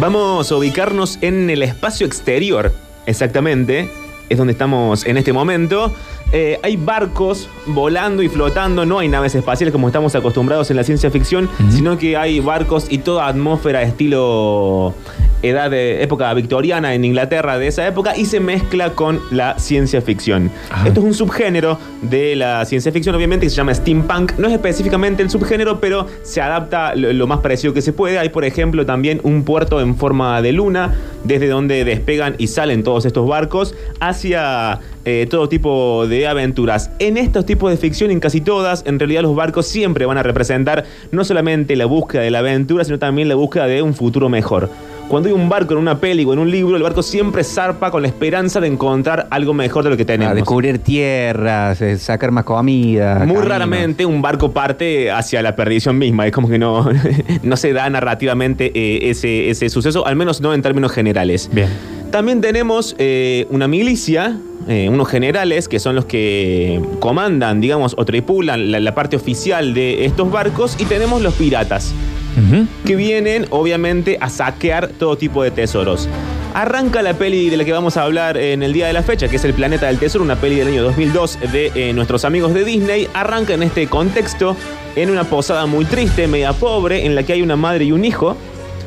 Vamos a ubicarnos en el espacio exterior, exactamente. Es donde estamos en este momento. Eh, hay barcos volando y flotando, no hay naves espaciales como estamos acostumbrados en la ciencia ficción, sino que hay barcos y toda atmósfera estilo edad de época victoriana en Inglaterra de esa época y se mezcla con la ciencia ficción. Esto es un subgénero de la ciencia ficción, obviamente, que se llama steampunk. No es específicamente el subgénero, pero se adapta lo, lo más parecido que se puede. Hay, por ejemplo, también un puerto en forma de luna, desde donde despegan y salen todos estos barcos hacia eh, todo tipo de aventuras. En estos tipos de ficción, en casi todas, en realidad los barcos siempre van a representar no solamente la búsqueda de la aventura, sino también la búsqueda de un futuro mejor. Cuando hay un barco en una peli o en un libro, el barco siempre zarpa con la esperanza de encontrar algo mejor de lo que tenemos. A descubrir tierras, eh, sacar más comida. Muy caminos. raramente un barco parte hacia la perdición misma. Es como que no, no se da narrativamente eh, ese, ese suceso, al menos no en términos generales. Bien. También tenemos eh, una milicia, eh, unos generales que son los que comandan, digamos, o tripulan la, la parte oficial de estos barcos. Y tenemos los piratas, Que vienen obviamente a saquear todo tipo de tesoros. Arranca la peli de la que vamos a hablar en el día de la fecha, que es El Planeta del Tesoro, una peli del año 2002 de eh, nuestros amigos de Disney. Arranca en este contexto, en una posada muy triste, media pobre, en la que hay una madre y un hijo.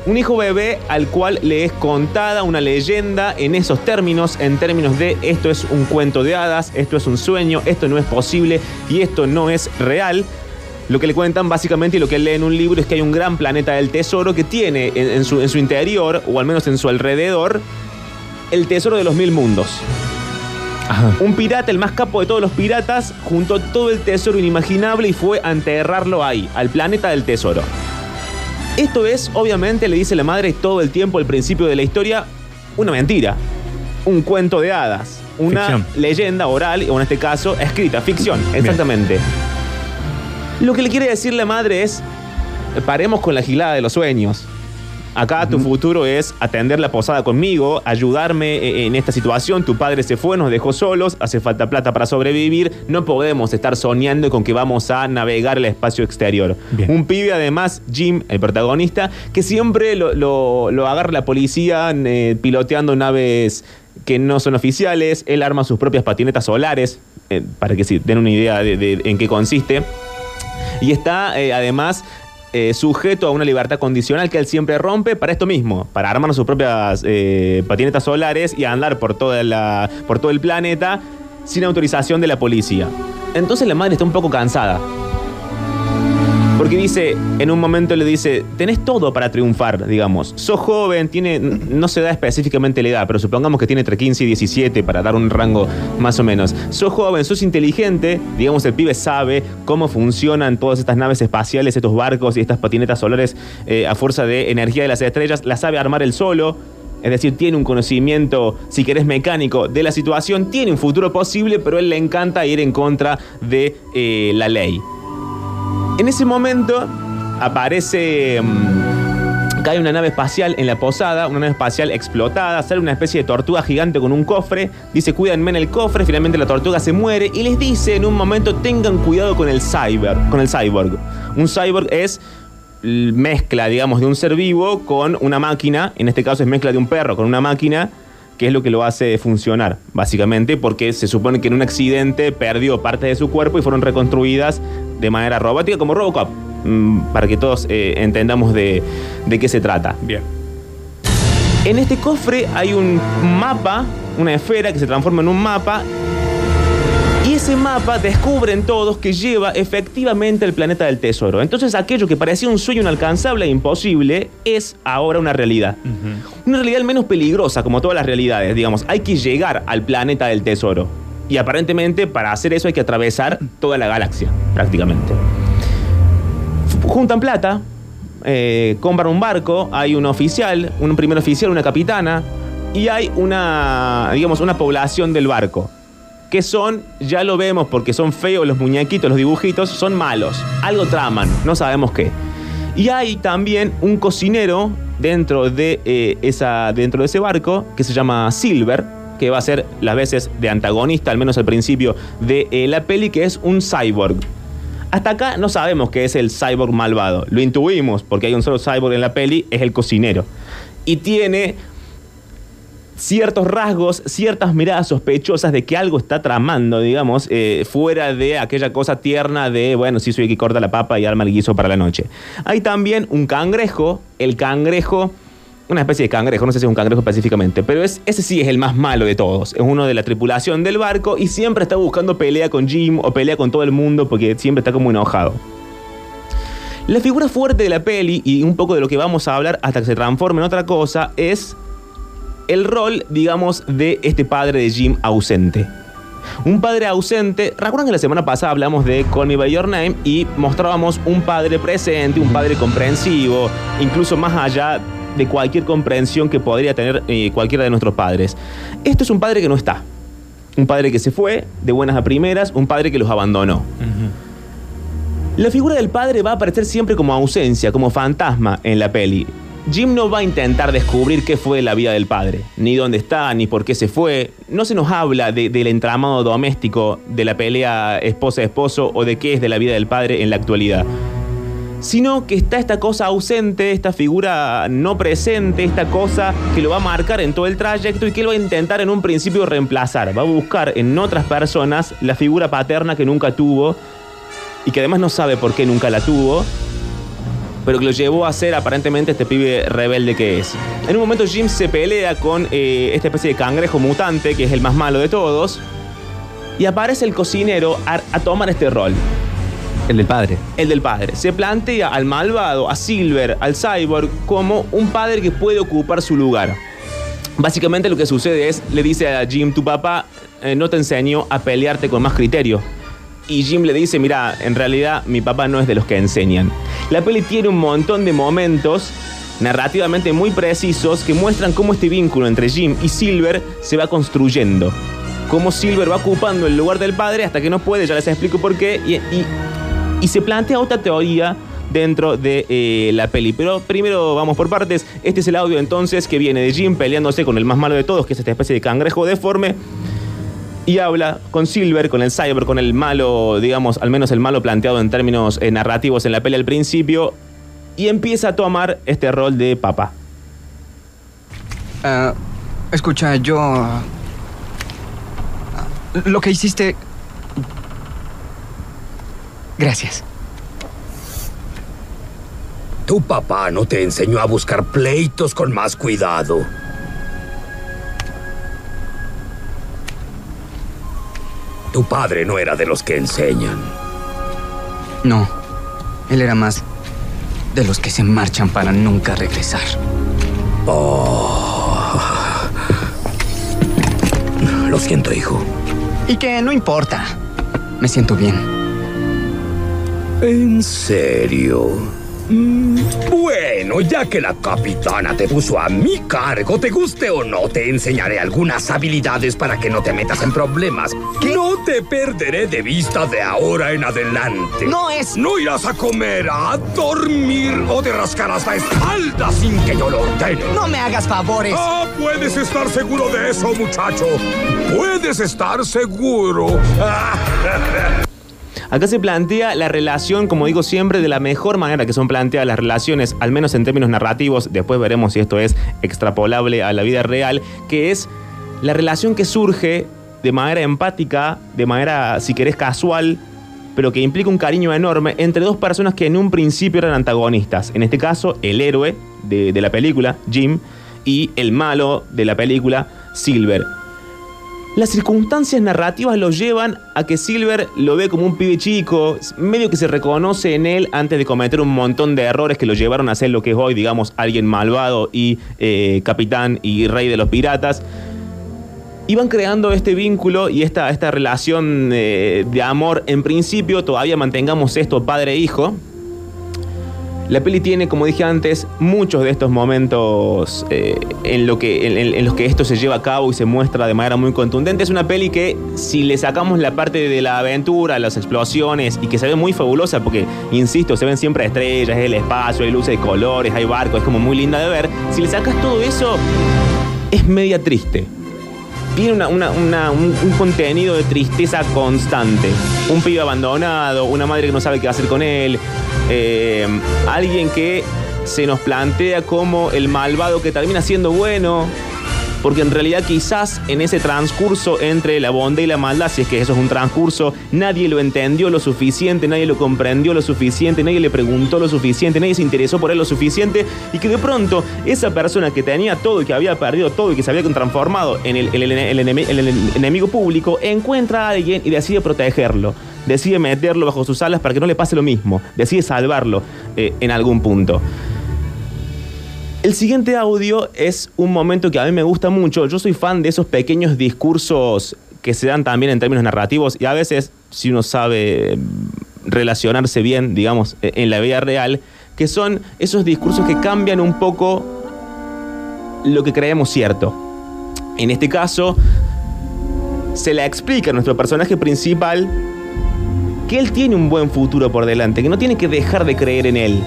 Un hijo bebé al cual le es contada una leyenda en esos términos, en términos de esto es un cuento de hadas, esto es un sueño, esto no es posible y esto no es real. Lo que le cuentan básicamente y lo que él lee en un libro es que hay un gran planeta del tesoro que tiene en, en su, en su interior, o al menos en su alrededor, el tesoro de los mil mundos. Ajá. Un pirata, el más capo de todos los piratas, juntó todo el tesoro inimaginable y fue a enterrarlo ahí, al planeta del tesoro. Esto es, obviamente, le dice la madre todo el tiempo al principio de la historia, una mentira. Un cuento de hadas. Una Ficción. leyenda oral, o en este caso, escrita, ficción, exactamente. Lo que le quiere decir la madre es, paremos con la gilada de los sueños. Acá tu futuro es atender la posada conmigo, ayudarme eh, en esta situación. Tu padre se fue, nos dejó solos, hace falta plata para sobrevivir. No podemos estar soñando con que vamos a navegar el espacio exterior. Bien. Un pibe, además, Jim, el protagonista, que siempre lo, lo- lo agarra la policía eh, piloteando naves que no son oficiales. Él arma sus propias patinetas solares, eh, para que se den una idea de- de en qué consiste. Y está eh, además eh, sujeto a una libertad condicional que él siempre rompe para esto mismo, para armar sus propias eh, patinetas solares y andar por, toda la, por todo el planeta sin autorización de la policía. Entonces la madre está un poco cansada. Porque dice, en un momento le dice, tenés todo para triunfar, digamos. Sos joven, tiene, no se da específicamente la edad, pero supongamos que tiene entre 15 y 17 para dar un rango más o menos. Sos joven, sos inteligente, digamos, el pibe sabe cómo funcionan todas estas naves espaciales, estos barcos y estas patinetas solares eh, a fuerza de energía de las estrellas, la sabe armar él solo. Es decir, tiene un conocimiento, si querés, mecánico de la situación, tiene un futuro posible, pero él le encanta ir en contra de eh, la ley. En ese momento aparece. mm, cae una nave espacial en la posada, una nave espacial explotada, sale una especie de tortuga gigante con un cofre, dice cuídenme en el cofre, finalmente la tortuga se muere y les dice en un momento tengan cuidado con el cyber, con el cyborg. Un cyborg es mezcla, digamos, de un ser vivo con una máquina, en este caso es mezcla de un perro con una máquina, que es lo que lo hace funcionar, básicamente, porque se supone que en un accidente perdió parte de su cuerpo y fueron reconstruidas de manera robótica como Robocop, mm, para que todos eh, entendamos de, de qué se trata. Bien. En este cofre hay un mapa, una esfera que se transforma en un mapa. Ese mapa descubren todos que lleva efectivamente el planeta del tesoro. Entonces aquello que parecía un sueño inalcanzable e imposible es ahora una realidad. Una realidad menos peligrosa como todas las realidades, digamos. Hay que llegar al planeta del tesoro. Y aparentemente para hacer eso hay que atravesar toda la galaxia, prácticamente. Juntan plata, eh, compran un barco, hay un oficial, un primer oficial, una capitana, y hay una, digamos, una población del barco. Que son, ya lo vemos porque son feos los muñequitos, los dibujitos, son malos. Algo traman, no sabemos qué. Y hay también un cocinero dentro de, eh, esa, dentro de ese barco que se llama Silver, que va a ser las veces de antagonista, al menos al principio de eh, la peli, que es un cyborg. Hasta acá no sabemos qué es el cyborg malvado. Lo intuimos porque hay un solo cyborg en la peli, es el cocinero. y tiene ciertos rasgos, ciertas miradas sospechosas de que algo está tramando, digamos, eh, fuera de aquella cosa tierna de, bueno, sí soy el que corta la papa y arma el guiso para la noche. Hay también un cangrejo, el cangrejo, una especie de cangrejo, no sé si es un cangrejo específicamente, pero es, ese sí es el más malo de todos. Es uno de la tripulación del barco y siempre está buscando pelea con Jim o pelea con todo el mundo porque siempre está como enojado. La figura fuerte de la peli y un poco de lo que vamos a hablar hasta que se transforme en otra cosa es el rol, digamos, de este padre de Jim ausente. Un padre ausente, recuerdan que la semana pasada hablamos de Call Me By Your Name y mostrábamos un padre presente, un padre comprensivo, incluso más allá de cualquier comprensión que podría tener eh, cualquiera de nuestros padres. Esto es un padre que no está. Un padre que se fue de buenas a primeras, un padre que los abandonó. La figura del padre va a aparecer siempre como ausencia, como fantasma en la peli. Jim no va a intentar descubrir qué fue la vida del padre, ni dónde está, ni por qué se fue. No se nos habla de- del entramado doméstico, de la pelea esposa-esposo o de qué es de la vida del padre en la actualidad. Sino que está esta cosa ausente, esta figura no presente, esta cosa que lo va a marcar en todo el trayecto y que él va a intentar en un principio reemplazar. Va a buscar en otras personas la figura paterna que nunca tuvo y que además no sabe por qué nunca la tuvo pero que lo llevó a ser aparentemente este pibe rebelde que es. En un momento Jim se pelea con eh, esta especie de cangrejo mutante, que es el más malo de todos, y aparece el cocinero a, a tomar este rol, El del padre. el del padre. Se plantea al malvado, a Silver, al cyborg, como un padre que puede ocupar su lugar. Básicamente lo que sucede es, le dice a Jim, tu papá eh, no te enseñó a pelearte con más criterio. Y Jim le dice, mira, en realidad mi papá no es de los que enseñan. La peli tiene un montón de momentos narrativamente muy precisos que muestran cómo este vínculo entre Jim y Silver se va construyendo. Cómo Silver va ocupando el lugar del padre hasta que no puede, ya les explico por qué. Y, se plantea otra teoría dentro de eh, la peli. Pero primero vamos por partes. Este es el audio entonces que viene de Jim peleándose con el más malo de todos, que es esta especie de cangrejo deforme. Y habla con Silver, con el Cyber, con el malo, digamos, al menos el malo planteado en términos eh, narrativos en la peli al principio. Y empieza a tomar este rol de papá. Ah, escucha, yo... ah, Lo que hiciste... Gracias. Tu papá no te enseñó a buscar pleitos con más cuidado. Tu padre no era de los que enseñan. No, él era más de los que se marchan para nunca regresar. Lo siento, hijo. Y que no importa. Me siento bien. ¿En serio? Mm, Bueno, ya que la capitana te puso a mi cargo, te guste o no, te enseñaré algunas habilidades para que no te metas en problemas. No te perderé de vista de ahora en adelante. No es- No irás a comer, a dormir o te rascarás la espalda sin que yo lo ordene. No me hagas favores. Ah, puedes estar seguro de eso, muchacho. Puedes estar seguro. Acá se plantea la relación, como digo siempre, de la mejor manera que son planteadas las relaciones, al menos en términos narrativos, después veremos si esto es extrapolable a la vida real, que es la relación que surge de manera empática, de manera, si querés, casual, pero que implica un cariño enorme entre dos personas que en un principio eran antagonistas. En este caso, el héroe de, de la película, Jim, y el malo de la película, Silver. Las circunstancias narrativas lo llevan a que Silver lo ve como un pibe chico, medio que se reconoce en él antes de cometer un montón de errores que lo llevaron a ser lo que es hoy, digamos, alguien malvado y eh, capitán y rey de los piratas. Y van creando este vínculo y esta, esta relación eh, de amor. En principio, todavía mantengamos esto padre-hijo. La peli tiene, como dije antes, muchos de estos momentos eh, en, lo que, los que esto se lleva a cabo y se muestra de manera muy contundente. Es una peli que, si le sacamos la parte de la aventura, las explosiones, y que se ve muy fabulosa, porque, insisto, se ven siempre estrellas, el espacio, hay luces de colores, hay barcos, es como muy linda de ver. Si le sacas todo eso, es media triste. Tiene una- un, un contenido de tristeza constante. Un pibe abandonado, una madre que no sabe qué hacer con él, eh, alguien que se nos plantea como el malvado que termina siendo bueno, porque en realidad quizás en ese transcurso entre la bondad y la maldad, si es que eso es un transcurso, nadie lo entendió lo suficiente, nadie lo comprendió lo suficiente, nadie le preguntó lo suficiente, nadie se interesó por él lo suficiente y que de pronto esa persona que tenía todo y que había perdido todo y que se había transformado en el, el- el- el enemi- el- el enemigo público, encuentra a alguien y decide protegerlo. Decide meterlo bajo sus alas para que no le pase lo mismo. Decide salvarlo eh, en algún punto. El siguiente audio es un momento que a mí me gusta mucho. Yo soy fan de esos pequeños discursos que se dan también en términos narrativos y a veces, si uno sabe mm, relacionarse bien, digamos, eh, en la vida real, que son esos discursos que cambian un poco lo que creemos cierto. En este caso, se le explica a nuestro personaje principal que él tiene un buen futuro por delante, que no tiene que dejar de creer en él,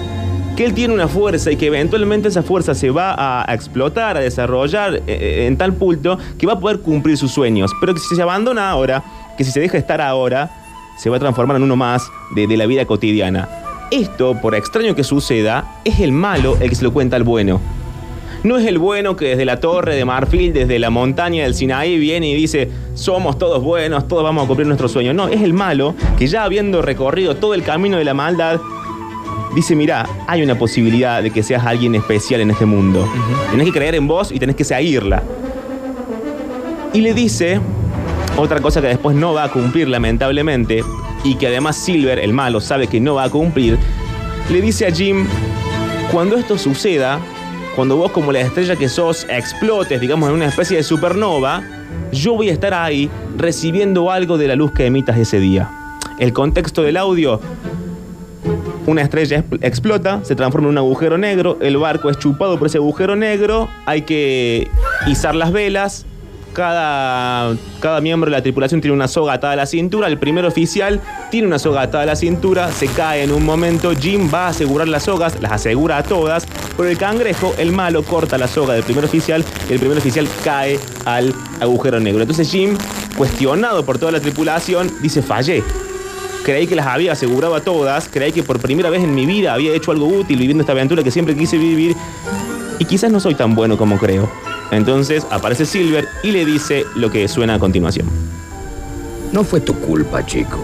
que él tiene una fuerza y que eventualmente esa fuerza se va a, explotar, a desarrollar eh, en tal punto que va a poder cumplir sus sueños, pero que si se abandona ahora, que si se deja estar ahora, se va a transformar en uno más de, de la vida cotidiana. Esto, por extraño que suceda, es el malo el que se lo cuenta al bueno. No es el bueno que desde la torre de Marfil, desde la montaña del Sinaí, viene y dice, somos todos buenos, todos vamos a cumplir nuestro sueño. No, es el malo que ya habiendo recorrido todo el camino de la maldad, dice, mira, hay una posibilidad de que seas alguien especial en este mundo. Tenés que creer en vos y tenés que seguirla. Y le dice otra cosa que después no va a cumplir lamentablemente y que además Silver, el malo, sabe que no va a cumplir. Le dice a Jim, cuando esto suceda, cuando vos como la estrella que sos explotes, digamos, en una especie de supernova, yo voy a estar ahí recibiendo algo de la luz que emitas ese día. El contexto del audio, una estrella exp- explota, se transforma en un agujero negro, el barco es chupado por ese agujero negro, hay que izar las velas, cada, cada miembro de la tripulación tiene una soga atada a la cintura, el primer oficial tiene una soga atada a la cintura, se cae en un momento, Jim va a asegurar las sogas, las asegura a todas, pero el cangrejo, el malo, corta la soga del primer oficial y el primer oficial cae al agujero negro. Entonces Jim, cuestionado por toda la tripulación, dice, fallé. Creí que las había asegurado a todas, creí que por primera vez en mi vida había hecho algo útil viviendo esta aventura que siempre quise vivir y quizás no soy tan bueno como creo. Entonces aparece Silver y le dice lo que suena a continuación. No fue tu culpa, chico.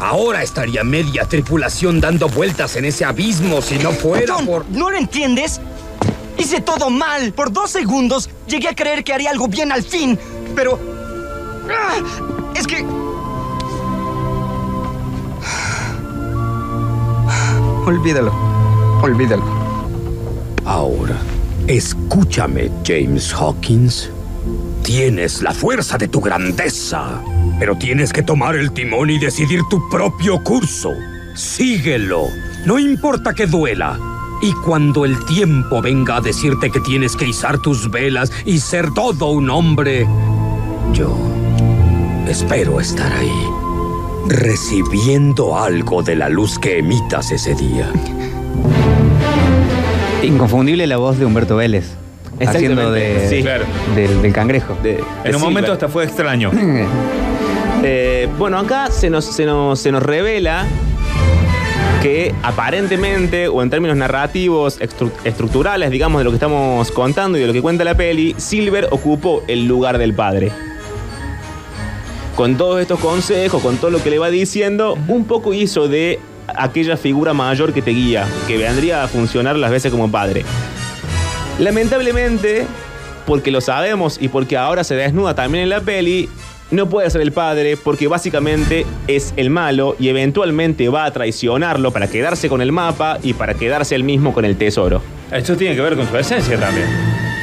Ahora estaría media tripulación dando vueltas en ese abismo si no fuera John, por... ¿no lo entiendes? Hice todo mal. Por dos segundos llegué a creer que haría algo bien al fin. Pero... ¡Ah! Es que... Olvídalo. Olvídalo. Ahora, escúchame, James Hawkins. Tienes la fuerza de tu grandeza, pero tienes que tomar el timón y decidir tu propio curso. Síguelo, no importa que duela. Y cuando el tiempo venga a decirte que tienes que izar tus velas y ser todo un hombre, yo espero estar ahí, recibiendo algo de la luz que emitas ese día. Inconfundible la voz de Humberto Vélez. Haciendo de, sí. Claro. del, del cangrejo. De- de En un Silver. momento hasta fue extraño. Eh, bueno, acá se nos, se, nos, se nos revela que aparentemente, o en términos narrativos, estru- estructurales, digamos, de lo que estamos contando y de lo que cuenta la peli, Silver ocupó el lugar del padre. Con todos estos consejos, con todo lo que le va diciendo, un poco hizo de aquella figura mayor que te guía, que vendría a funcionar las veces como padre. Lamentablemente, porque lo sabemos y porque ahora se desnuda también en la peli, no puede ser el padre porque básicamente es el malo y eventualmente va a traicionarlo para quedarse con el mapa y para quedarse él mismo con el tesoro. Esto tiene que ver con su esencia también.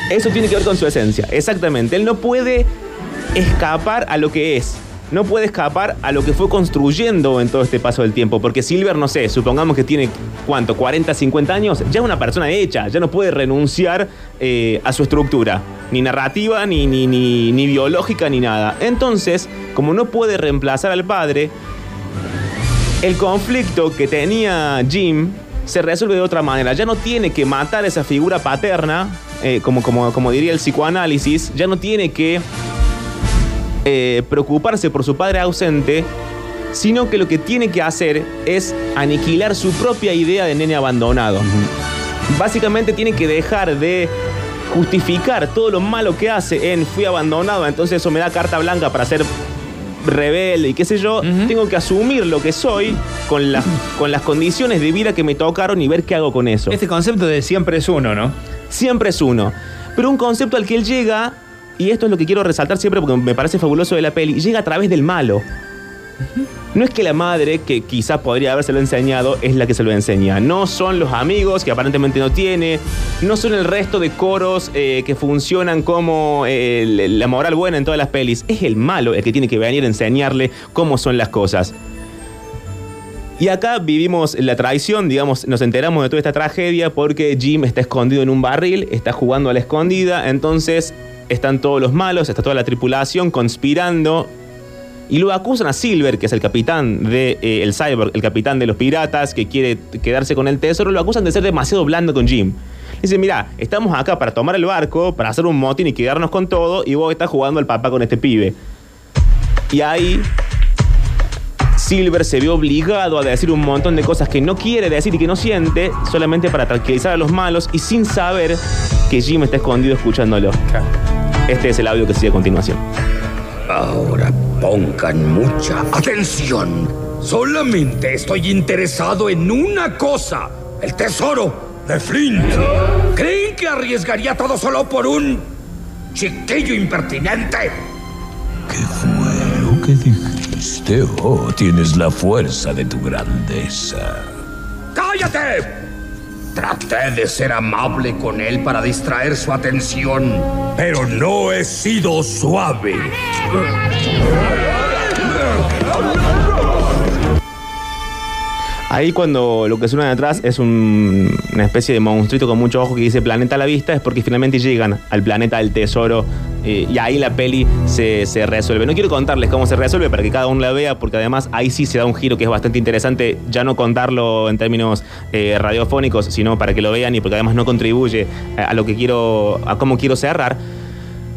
Eso tiene que ver con su esencia, exactamente. Él no puede escapar a lo que es. No puede escapar a lo que fue construyendo en todo este paso del tiempo. Porque Silver, no sé, supongamos que tiene, ¿cuánto? 40, 50 años. Ya es una persona hecha. Ya no puede renunciar eh, a su estructura. Ni narrativa, ni, ni, ni, biológica, ni nada. Entonces, como no puede reemplazar al padre, el conflicto que tenía Jim se resuelve de otra manera. Ya no tiene que matar esa figura paterna, eh, como, como, como diría el psicoanálisis, ya no tiene que eh, preocuparse por su padre ausente, sino que lo que tiene que hacer es aniquilar su propia idea de nene abandonado. Básicamente tiene que dejar de justificar todo lo malo que hace en fui abandonado, entonces eso me da carta blanca para ser rebelde y qué sé yo, tengo que asumir lo que soy con, las con las condiciones de vida que me tocaron y ver qué hago con eso. Este concepto de siempre es uno, ¿no? Siempre es uno. Pero un concepto al que él llega, y esto es lo que quiero resaltar siempre porque me parece fabuloso de la peli, llega a través del malo. No es que la madre, que quizás podría habérselo enseñado, es la que se lo enseña. No son los amigos, que aparentemente no tiene. No son el resto de coros eh, que funcionan como eh, la moral buena en todas las pelis. Es el malo el que tiene que venir a enseñarle cómo son las cosas. Y acá vivimos la traición, digamos, nos enteramos de toda esta tragedia porque Jim está escondido en un barril, está jugando a la escondida, entonces están todos los malos, está toda la tripulación conspirando y lo acusan a Silver, que es el capitán de eh, el Cyborg, el capitán de los piratas, que quiere quedarse con el tesoro, lo acusan de ser demasiado blando con Jim. Dice, mira, estamos acá para tomar el barco, para hacer un motín y quedarnos con todo, y vos estás jugando al papá con este pibe. Y ahí Silver se ve obligado a decir un montón de cosas que no quiere decir y que no siente, solamente para tranquilizar a los malos y sin saber que Jim está escondido escuchándolo. Este es el audio que sigue a continuación. Ahora pongan mucha atención. Solamente estoy interesado en una cosa. El tesoro de Flint. ¿Creen que arriesgaría todo solo por un chiquillo impertinente? ¿Qué fue lo que dijiste? Oh, tienes la fuerza de tu grandeza. ¡Cállate! Traté de ser amable con él para distraer su atención, pero no he sido suave. Ahí cuando lo que suena de atrás es un- una especie de monstruito con mucho ojo que dice planeta a la vista, es porque finalmente llegan al planeta del tesoro eh, y ahí la peli se, se resuelve. No quiero contarles cómo se resuelve para que cada uno la vea, porque además ahí sí se da un giro que es bastante interesante, ya no contarlo en términos eh, radiofónicos, sino para que lo vean y porque además no contribuye a, lo que quiero, a cómo quiero cerrar.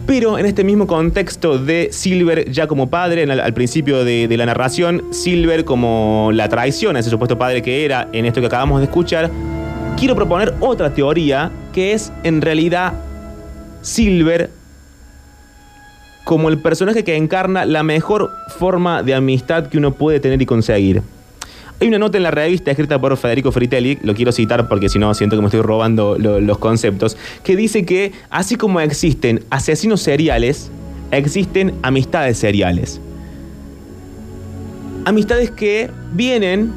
Pero en este mismo contexto de Silver ya como padre, al principio de, de la narración, Silver como la traición a ese supuesto padre que era en esto que acabamos de escuchar, quiero proponer otra teoría que es en realidad Silver como el personaje que encarna la mejor forma de amistad que uno puede tener y conseguir. Hay una nota en la revista escrita por Federico Fritelli, lo quiero citar porque si no siento que me estoy robando lo- los conceptos, que dice que así como existen asesinos seriales, existen amistades seriales. Amistades que vienen,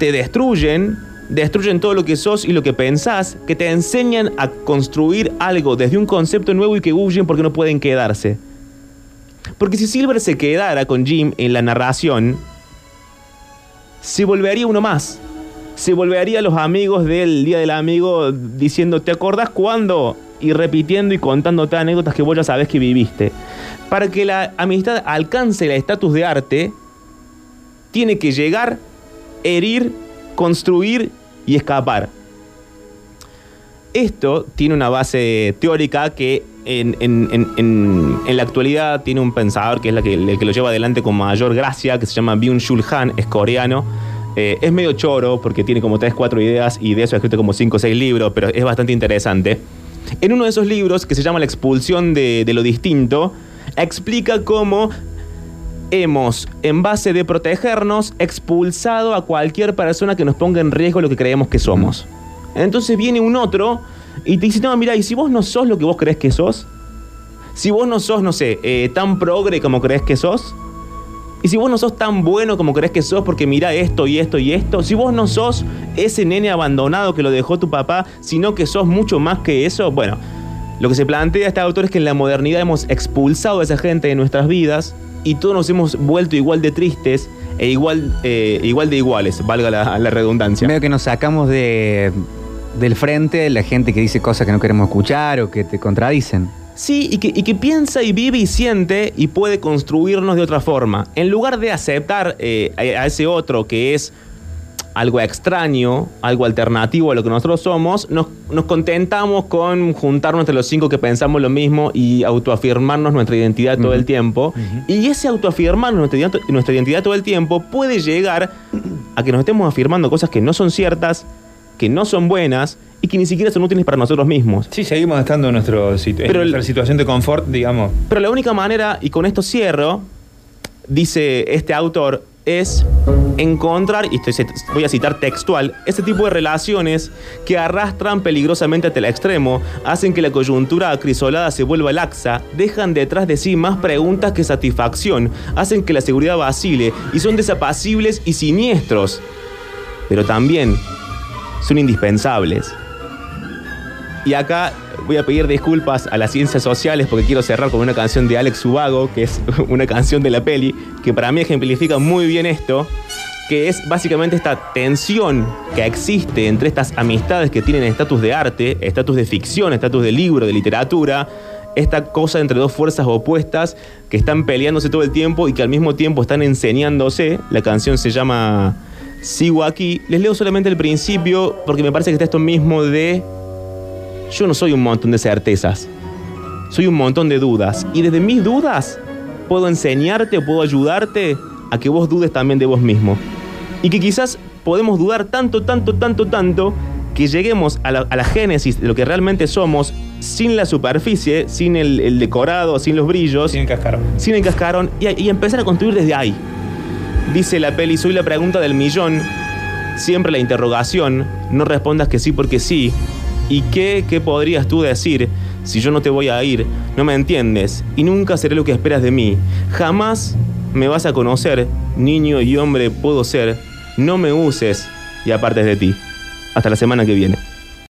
te destruyen, destruyen todo lo que sos y lo que pensás, que te enseñan a construir algo desde un concepto nuevo y que huyen porque no pueden quedarse. Porque si Silver se quedara con Jim en la narración, se volvería uno más. Se volvería los amigos del Día del Amigo diciendo, ¿te acordás cuándo? Y repitiendo y contándote anécdotas que vos ya sabés que viviste. Para que la amistad alcance el estatus de arte, tiene que llegar, herir, construir y escapar. Esto tiene una base teórica que en, en- en- en- la actualidad tiene un pensador que es la que, el que lo lleva adelante con mayor gracia, que se llama Byung-Chul Han, es coreano. Eh, es medio choro porque tiene como 3, 4 ideas y de eso ha escrito como 5 o 6 libros, pero es bastante interesante. En uno de esos libros, que se llama La expulsión de, de lo distinto, explica cómo hemos, en base de protegernos, expulsado a cualquier persona que nos ponga en riesgo lo que creemos que somos. Entonces viene un otro y te dice, no, mira, ¿y si vos no sos lo que vos crees que sos? Si vos no sos, no sé, eh, tan progre como crees que sos. Y si vos no sos tan bueno como crees que sos porque mira esto y esto y esto. Si vos no sos ese nene abandonado que lo dejó tu papá, sino que sos mucho más que eso, bueno, lo que se plantea este autor es que en la modernidad hemos expulsado a esa gente de nuestras vidas y todos nos hemos vuelto igual de tristes e igual, eh, igual de iguales, valga la, la redundancia. Medio que nos sacamos de, del frente la gente que dice cosas que no queremos escuchar o que te contradicen. Sí, y que, y que piensa y vive y siente y puede construirnos de otra forma. En lugar de aceptar eh, a ese otro que es algo extraño, algo alternativo a lo que nosotros somos, nos, nos contentamos con juntarnos entre los cinco que pensamos lo mismo y autoafirmarnos nuestra identidad todo el tiempo. Y ese autoafirmarnos nuestra, ident- nuestra identidad todo el tiempo puede llegar a que nos estemos afirmando cosas que no son ciertas, que no son buenas y que ni siquiera son útiles para nosotros mismos. Sí, seguimos estando en, nuestro situ- en Pero el- nuestra situación de confort, digamos. Pero la única manera, y con esto cierro, dice este autor, es encontrar, y estoy- voy a citar textual, este tipo de relaciones que arrastran peligrosamente hasta el extremo, hacen que la coyuntura acrisolada se vuelva laxa, dejan detrás de sí más preguntas que satisfacción, hacen que la seguridad vacile y son desapacibles y siniestros. Pero también son indispensables. Y acá voy a pedir disculpas a las ciencias sociales porque quiero cerrar con una canción de Alex Ubago, que es una canción de la peli, que para mí ejemplifica muy bien esto, que es básicamente esta tensión que existe entre estas amistades que tienen estatus de arte, estatus de ficción, estatus de libro, de literatura, esta cosa entre dos fuerzas opuestas que están peleándose todo el tiempo y que al mismo tiempo están enseñándose. La canción se llama Sigo aquí. Les leo solamente el principio porque me parece que está esto mismo de yo no soy un montón de certezas. Soy un montón de dudas. Y desde mis dudas puedo enseñarte o puedo ayudarte a que vos dudes también de vos mismo. Y que quizás podemos dudar tanto, tanto, tanto, tanto que lleguemos a la, a la génesis de lo que realmente somos sin la superficie, sin el, el decorado, sin los brillos, Sin cascarón. sin el cascarón y, y empezar a construir desde ahí. Dice la peli, soy la pregunta del millón, siempre la interrogación, no respondas que sí porque sí. ¿Y qué, qué podrías tú decir si yo no te voy a ir? No me entiendes y nunca seré lo que esperas de mí. Jamás me vas a conocer, niño y hombre puedo ser. No me uses y apartes de ti. Hasta la semana que viene.